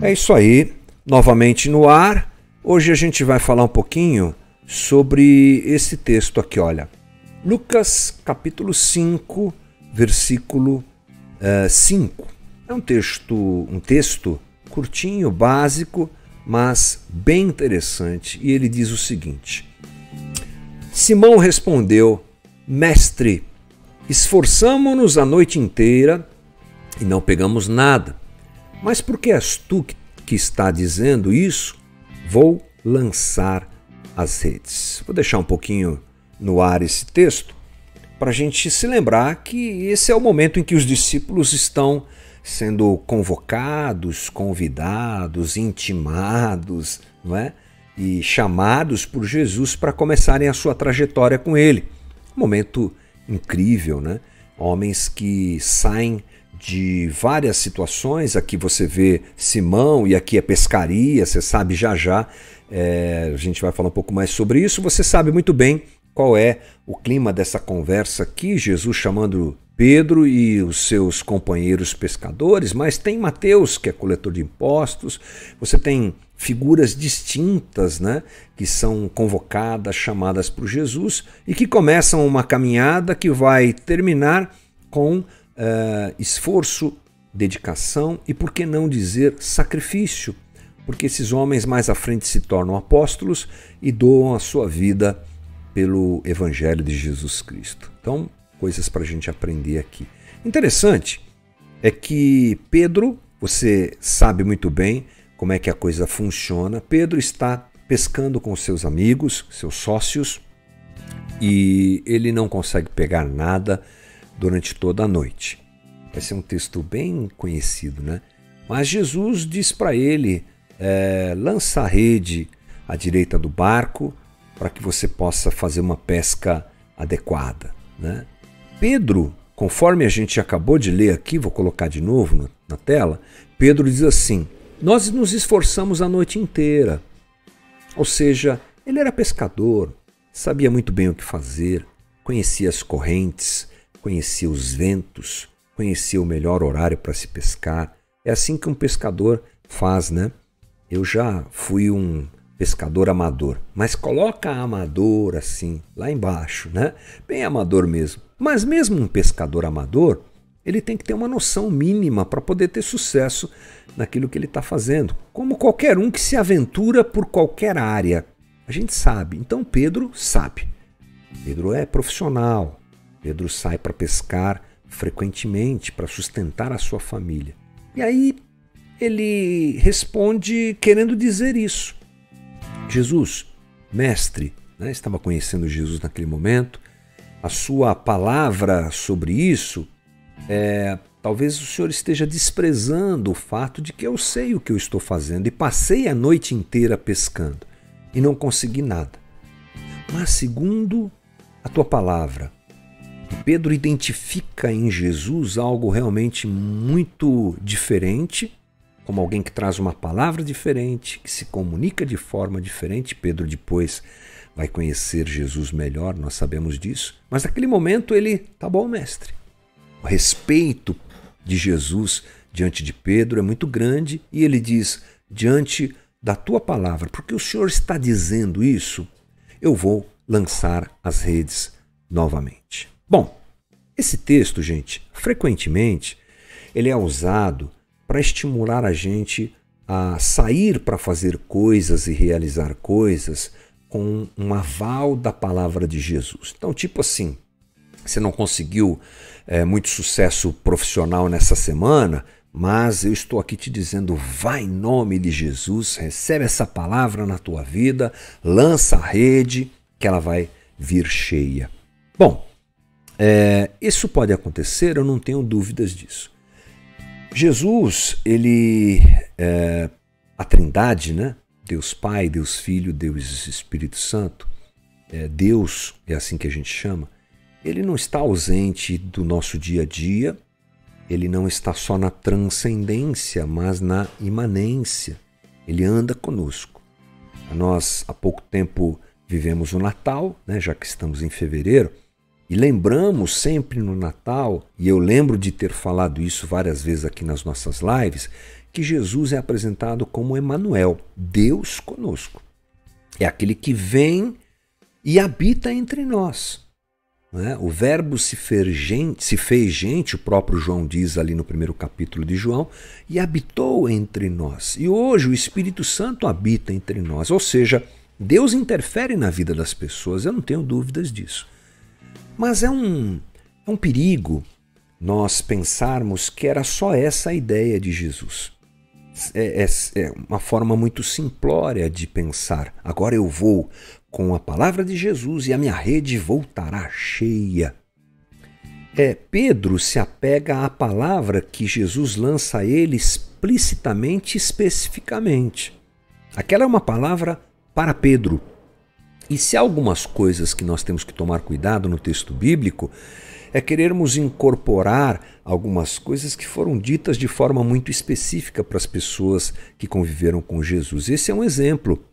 É isso aí, novamente no ar. Hoje a gente vai falar um pouquinho sobre esse texto aqui, olha. Lucas capítulo 5, versículo uh, 5. É um texto, um texto curtinho, básico, mas bem interessante. E ele diz o seguinte: Simão respondeu: Mestre, esforçamo-nos a noite inteira e não pegamos nada. Mas porque és tu que está dizendo isso, vou lançar as redes. Vou deixar um pouquinho no ar esse texto para a gente se lembrar que esse é o momento em que os discípulos estão sendo convocados, convidados, intimados, não é? E chamados por Jesus para começarem a sua trajetória com ele. Momento incrível, né? Homens que saem de várias situações. Aqui você vê Simão e aqui é pescaria, você sabe já já. É, a gente vai falar um pouco mais sobre isso. Você sabe muito bem qual é o clima dessa conversa aqui. Jesus chamando Pedro e os seus companheiros pescadores, mas tem Mateus, que é coletor de impostos, você tem figuras distintas né, que são convocadas, chamadas por Jesus e que começam uma caminhada que vai terminar com uh, esforço, dedicação e, por que não dizer, sacrifício, porque esses homens mais à frente se tornam apóstolos e doam a sua vida pelo Evangelho de Jesus Cristo. Então, coisas para a gente aprender aqui. Interessante é que Pedro, você sabe muito bem como é que a coisa funciona. Pedro está pescando com seus amigos, seus sócios, e ele não consegue pegar nada durante toda a noite. Esse é um texto bem conhecido, né? Mas Jesus diz para ele: é, lança a rede à direita do barco para que você possa fazer uma pesca adequada, né? Pedro, conforme a gente acabou de ler aqui, vou colocar de novo na, na tela, Pedro diz assim: Nós nos esforçamos a noite inteira. Ou seja, ele era pescador, sabia muito bem o que fazer, conhecia as correntes, conhecia os ventos, conhecia o melhor horário para se pescar. É assim que um pescador faz, né? Eu já fui um pescador amador, mas coloca amador assim, lá embaixo, né? Bem amador mesmo. Mas mesmo um pescador amador, ele tem que ter uma noção mínima para poder ter sucesso naquilo que ele está fazendo, como qualquer um que se aventura por qualquer área. A gente sabe. Então Pedro sabe. Pedro é profissional. Pedro sai para pescar frequentemente para sustentar a sua família. E aí ele responde querendo dizer isso. Jesus, mestre, né, estava conhecendo Jesus naquele momento, a sua palavra sobre isso, é, talvez o senhor esteja desprezando o fato de que eu sei o que eu estou fazendo e passei a noite inteira pescando e não consegui nada. Mas segundo a tua palavra, Pedro identifica em Jesus algo realmente muito diferente, como alguém que traz uma palavra diferente, que se comunica de forma diferente. Pedro depois vai conhecer Jesus melhor, nós sabemos disso. Mas naquele momento ele, tá bom, mestre. O respeito de Jesus diante de Pedro é muito grande e ele diz: diante da tua palavra, porque o Senhor está dizendo isso, eu vou lançar as redes novamente. Bom, esse texto, gente, frequentemente ele é usado para estimular a gente a sair para fazer coisas e realizar coisas com um aval da palavra de Jesus. Então, tipo assim, você não conseguiu é, muito sucesso profissional nessa semana, mas eu estou aqui te dizendo, vai em nome de Jesus, recebe essa palavra na tua vida, lança a rede, que ela vai vir cheia. Bom, é, isso pode acontecer, eu não tenho dúvidas disso. Jesus, ele, é, a Trindade, né? Deus Pai, Deus Filho, Deus Espírito Santo, é, Deus é assim que a gente chama, ele não está ausente do nosso dia a dia, ele não está só na transcendência, mas na imanência. Ele anda conosco. Nós, há pouco tempo, vivemos o Natal, né, já que estamos em fevereiro, E lembramos sempre no Natal, e eu lembro de ter falado isso várias vezes aqui nas nossas lives, que Jesus é apresentado como Emanuel, Deus conosco. É aquele que vem e habita entre nós. É? O verbo se gente, se fez gente, o próprio João diz ali no primeiro capítulo de João, e habitou entre nós. E hoje o Espírito Santo habita entre nós. Ou seja, Deus interfere na vida das pessoas, eu não tenho dúvidas disso. Mas é um, é um perigo nós pensarmos que era só essa a ideia de Jesus. É, é, é, uma forma muito simplória de pensar. Agora eu vou com a palavra de Jesus e a minha rede voltará cheia. É, Pedro se apega à palavra que Jesus lança a ele explicitamente, especificamente. Aquela é uma palavra para Pedro. E se há algumas coisas que nós temos que tomar cuidado no texto bíblico, é querermos incorporar algumas coisas que foram ditas de forma muito específica para as pessoas que conviveram com Jesus. Esse é um exemplo,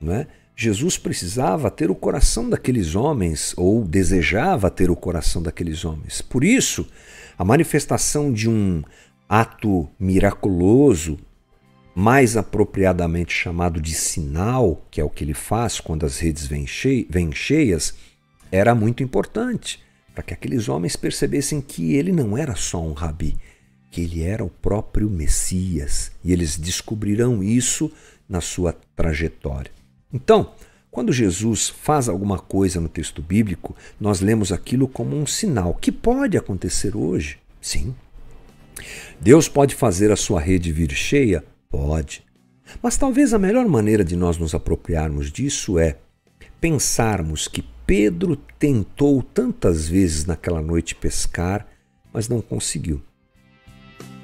não é? Jesus precisava ter o coração daqueles homens, ou desejava ter o coração daqueles homens. Por isso, a manifestação de um ato miraculoso, mais apropriadamente chamado de sinal, que é o que ele faz quando as redes vêm, cheias, era muito importante para que aqueles homens percebessem que ele não era só um rabi, que ele era o próprio Messias, e eles descobrirão isso na sua trajetória. Então, quando Jesus faz alguma coisa no texto bíblico, nós lemos aquilo como um sinal que pode acontecer hoje. Sim. Deus pode fazer a sua rede vir cheia? Pode. Mas talvez a melhor maneira de nós nos apropriarmos disso é pensarmos que Pedro tentou tantas vezes naquela noite pescar, mas não conseguiu.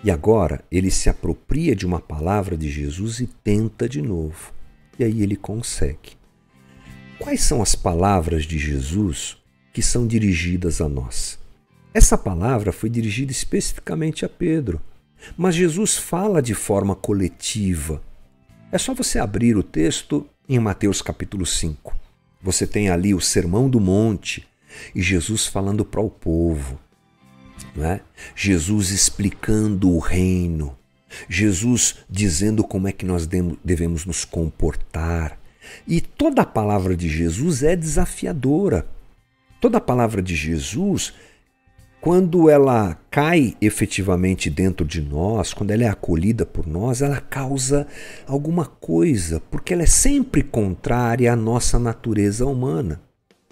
E agora ele se apropria de uma palavra de Jesus e tenta de novo e aí ele consegue. Quais são as palavras de Jesus que são dirigidas a nós? Essa palavra foi dirigida especificamente a Pedro, mas Jesus fala de forma coletiva. É só você abrir o texto em Mateus capítulo 5. Você tem ali o Sermão do Monte e Jesus falando para o povo. Não é? Jesus explicando o reino, Jesus dizendo como é que nós devemos nos comportar. E toda a palavra de Jesus é desafiadora. Toda a palavra de Jesus, quando ela cai efetivamente dentro de nós, quando ela é acolhida por nós, ela causa alguma coisa, porque ela é sempre contrária à nossa natureza humana.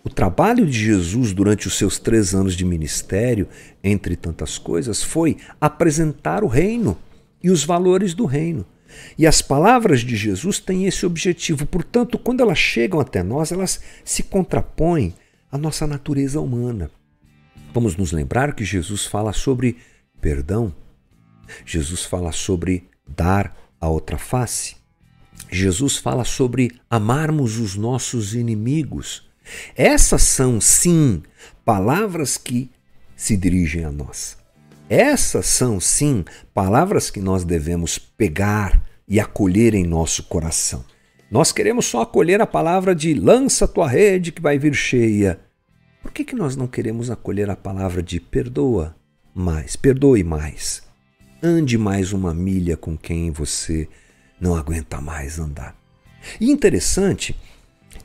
O trabalho de Jesus durante os seus três anos de ministério, entre tantas coisas, foi apresentar o reino e os valores do reino. E as palavras de Jesus têm esse objetivo. Portanto, quando elas chegam até nós, elas se contrapõem à nossa natureza humana. Vamos nos lembrar que Jesus fala sobre perdão. Jesus fala sobre dar a outra face. Jesus fala sobre amarmos os nossos inimigos. Essas são, sim, palavras que se dirigem a nós. Essas são, sim, palavras que nós devemos pegar e acolher em nosso coração. Nós queremos só acolher a palavra de lança tua rede que vai vir cheia. Por que, que nós não queremos acolher a palavra de perdoa mais, perdoe mais? Ande mais uma milha com quem você não aguenta mais andar. E interessante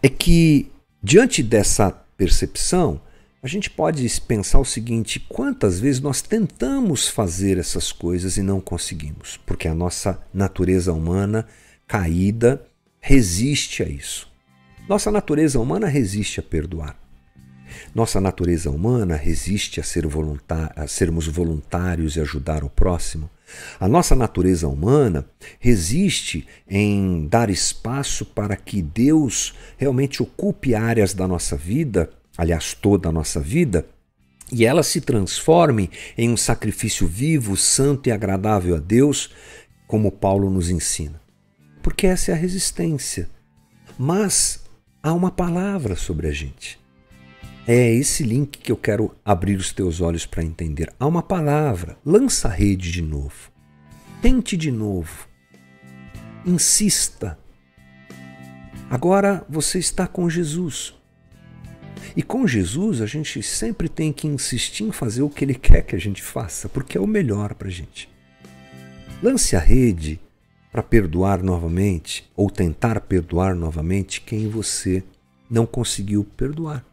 é que, diante dessa percepção, a gente pode pensar o seguinte: quantas vezes nós tentamos fazer essas coisas e não conseguimos? Porque a nossa natureza humana caída resiste a isso. Nossa natureza humana resiste a perdoar. Nossa natureza humana resiste a, ser a sermos voluntários e ajudar o próximo. A nossa natureza humana resiste em dar espaço para que Deus realmente ocupe áreas da nossa vida aliás, toda a nossa vida, e ela se transforme em um sacrifício vivo, santo e agradável a Deus, como Paulo nos ensina. Porque essa é a resistência. Mas há uma palavra sobre a gente. É esse link que eu quero abrir os teus olhos para entender. Há uma palavra. Lança a rede de novo. Tente de novo. Insista. Agora você está com Jesus. E com Jesus, a gente sempre tem que insistir em fazer o que ele quer que a gente faça, porque é o melhor para a gente. Lance a rede para perdoar novamente ou tentar perdoar novamente quem você não conseguiu perdoar.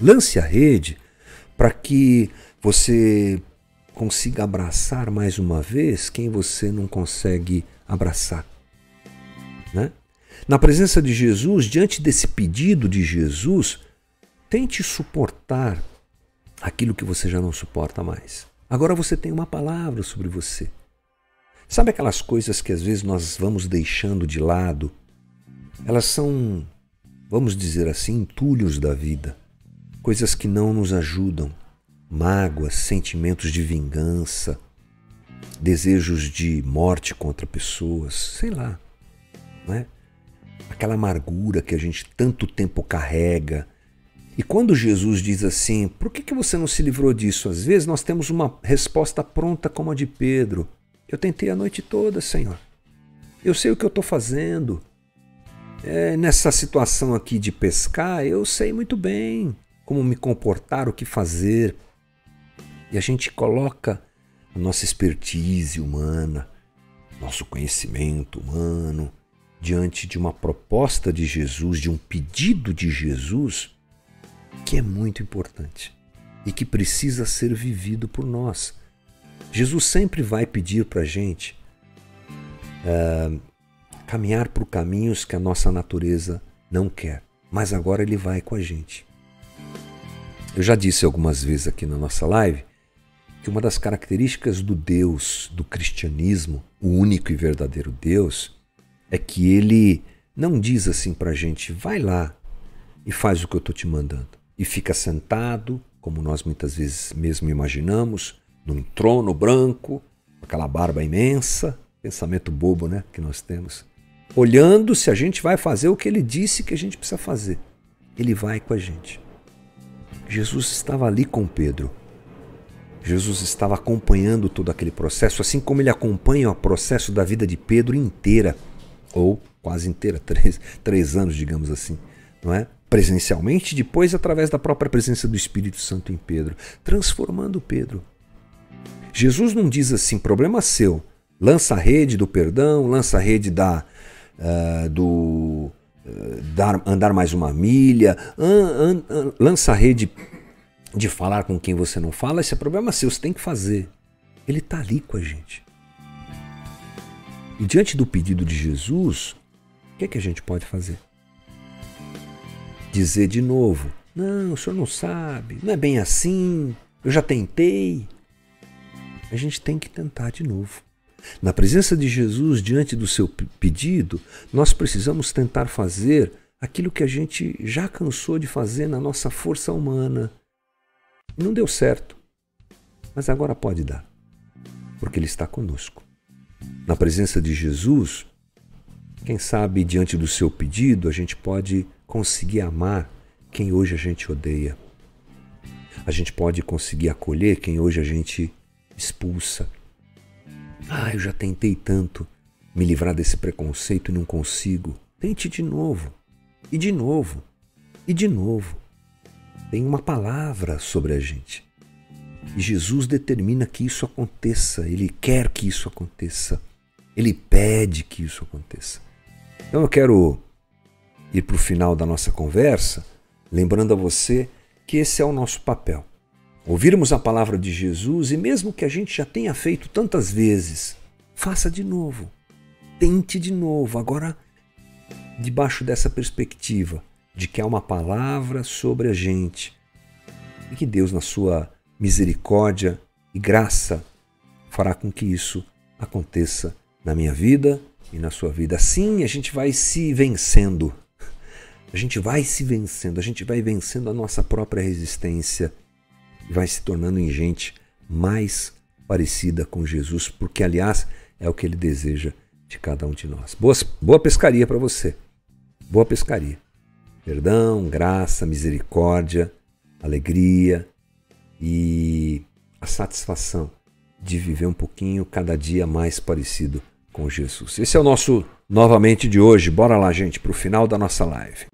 Lance a rede para que você consiga abraçar mais uma vez quem você não consegue abraçar. Né? Na presença de Jesus, diante desse pedido de Jesus, tente suportar aquilo que você já não suporta mais. Agora você tem uma palavra sobre você. Sabe aquelas coisas que às vezes nós vamos deixando de lado? Elas são, vamos dizer assim, entulhos da vida, coisas que não nos ajudam, mágoas, sentimentos de vingança, desejos de morte contra pessoas, sei lá, não é? Aquela amargura que a gente tanto tempo carrega. E quando Jesus diz assim, por que, que você não se livrou disso? Às vezes nós temos uma resposta pronta como a de Pedro. Eu tentei a noite toda, Senhor. Eu sei o que eu estou fazendo. É, nessa situação aqui de pescar, eu sei muito bem como me comportar, o que fazer. E a gente coloca a nossa expertise humana, nosso conhecimento humano, diante de uma proposta de Jesus, de um pedido de Jesus, que é muito importante e que precisa ser vivido por nós. Jesus sempre vai pedir para a gente uh, caminhar por caminhos que a nossa natureza não quer, mas agora ele vai com a gente. Eu já disse algumas vezes aqui na nossa live que uma das características do Deus, do cristianismo, o único e verdadeiro Deus, é que ele não diz assim para a gente, vai lá e faz o que eu estou te mandando. E fica sentado, como nós muitas vezes mesmo imaginamos, num trono branco, aquela barba imensa, pensamento bobo né, que nós temos, olhando se a gente vai fazer o que ele disse que a gente precisa fazer. Ele vai com a gente. Jesus estava ali com Pedro. Jesus estava acompanhando todo aquele processo, assim como ele acompanha o processo da vida de Pedro inteira, ou quase inteira, três, três anos, digamos assim, não é? Presencialmente, depois através da própria presença do Espírito Santo em Pedro, transformando Pedro, Jesus não diz assim, problema seu. Lança a rede do perdão, lança a rede da, uh, do dar, andar mais uma milha, an, an, lança a rede de falar com quem você não fala. Esse é problema seu, você tem que fazer. Ele está ali com a gente. E diante do pedido de Jesus, o que, é que a gente pode fazer? Dizer de novo: Não, o senhor não sabe, não é bem assim, eu já tentei a gente tem que tentar de novo. Na presença de Jesus, diante do seu pedido, nós precisamos tentar fazer aquilo que a gente já cansou de fazer na nossa força humana. Não deu certo, mas agora pode dar, porque Ele está conosco. Na presença de Jesus, quem sabe diante do seu pedido a gente pode conseguir amar quem hoje a gente odeia. A gente pode conseguir acolher quem hoje a gente expulsa. Ah, eu já tentei tanto me livrar desse preconceito e não consigo. Tente de novo, e de novo, e de novo. Tem uma palavra sobre a gente. E Jesus determina que isso aconteça, ele quer que isso aconteça, ele pede que isso aconteça. Então eu quero ir para o final da nossa conversa, lembrando a você que esse é o nosso papel ouvirmos a palavra de Jesus e, mesmo que a gente já tenha feito tantas vezes, faça de novo. Tente de novo, agora debaixo dessa perspectiva de que há uma palavra sobre a gente e que Deus, na sua misericórdia e graça, fará com que isso aconteça na minha vida e na sua vida. Assim a gente vai se vencendo. A gente vai se vencendo, a gente vai vencendo a nossa própria resistência vai se tornando em gente mais parecida com Jesus, porque, aliás, é o que ele deseja de cada um de nós. Boa, boa pescaria para você. Boa pescaria. Perdão, graça, misericórdia, alegria e a satisfação de viver um pouquinho cada dia mais parecido com Jesus. Esse é o nosso novamente de hoje. Bora lá, gente, para o final da nossa live.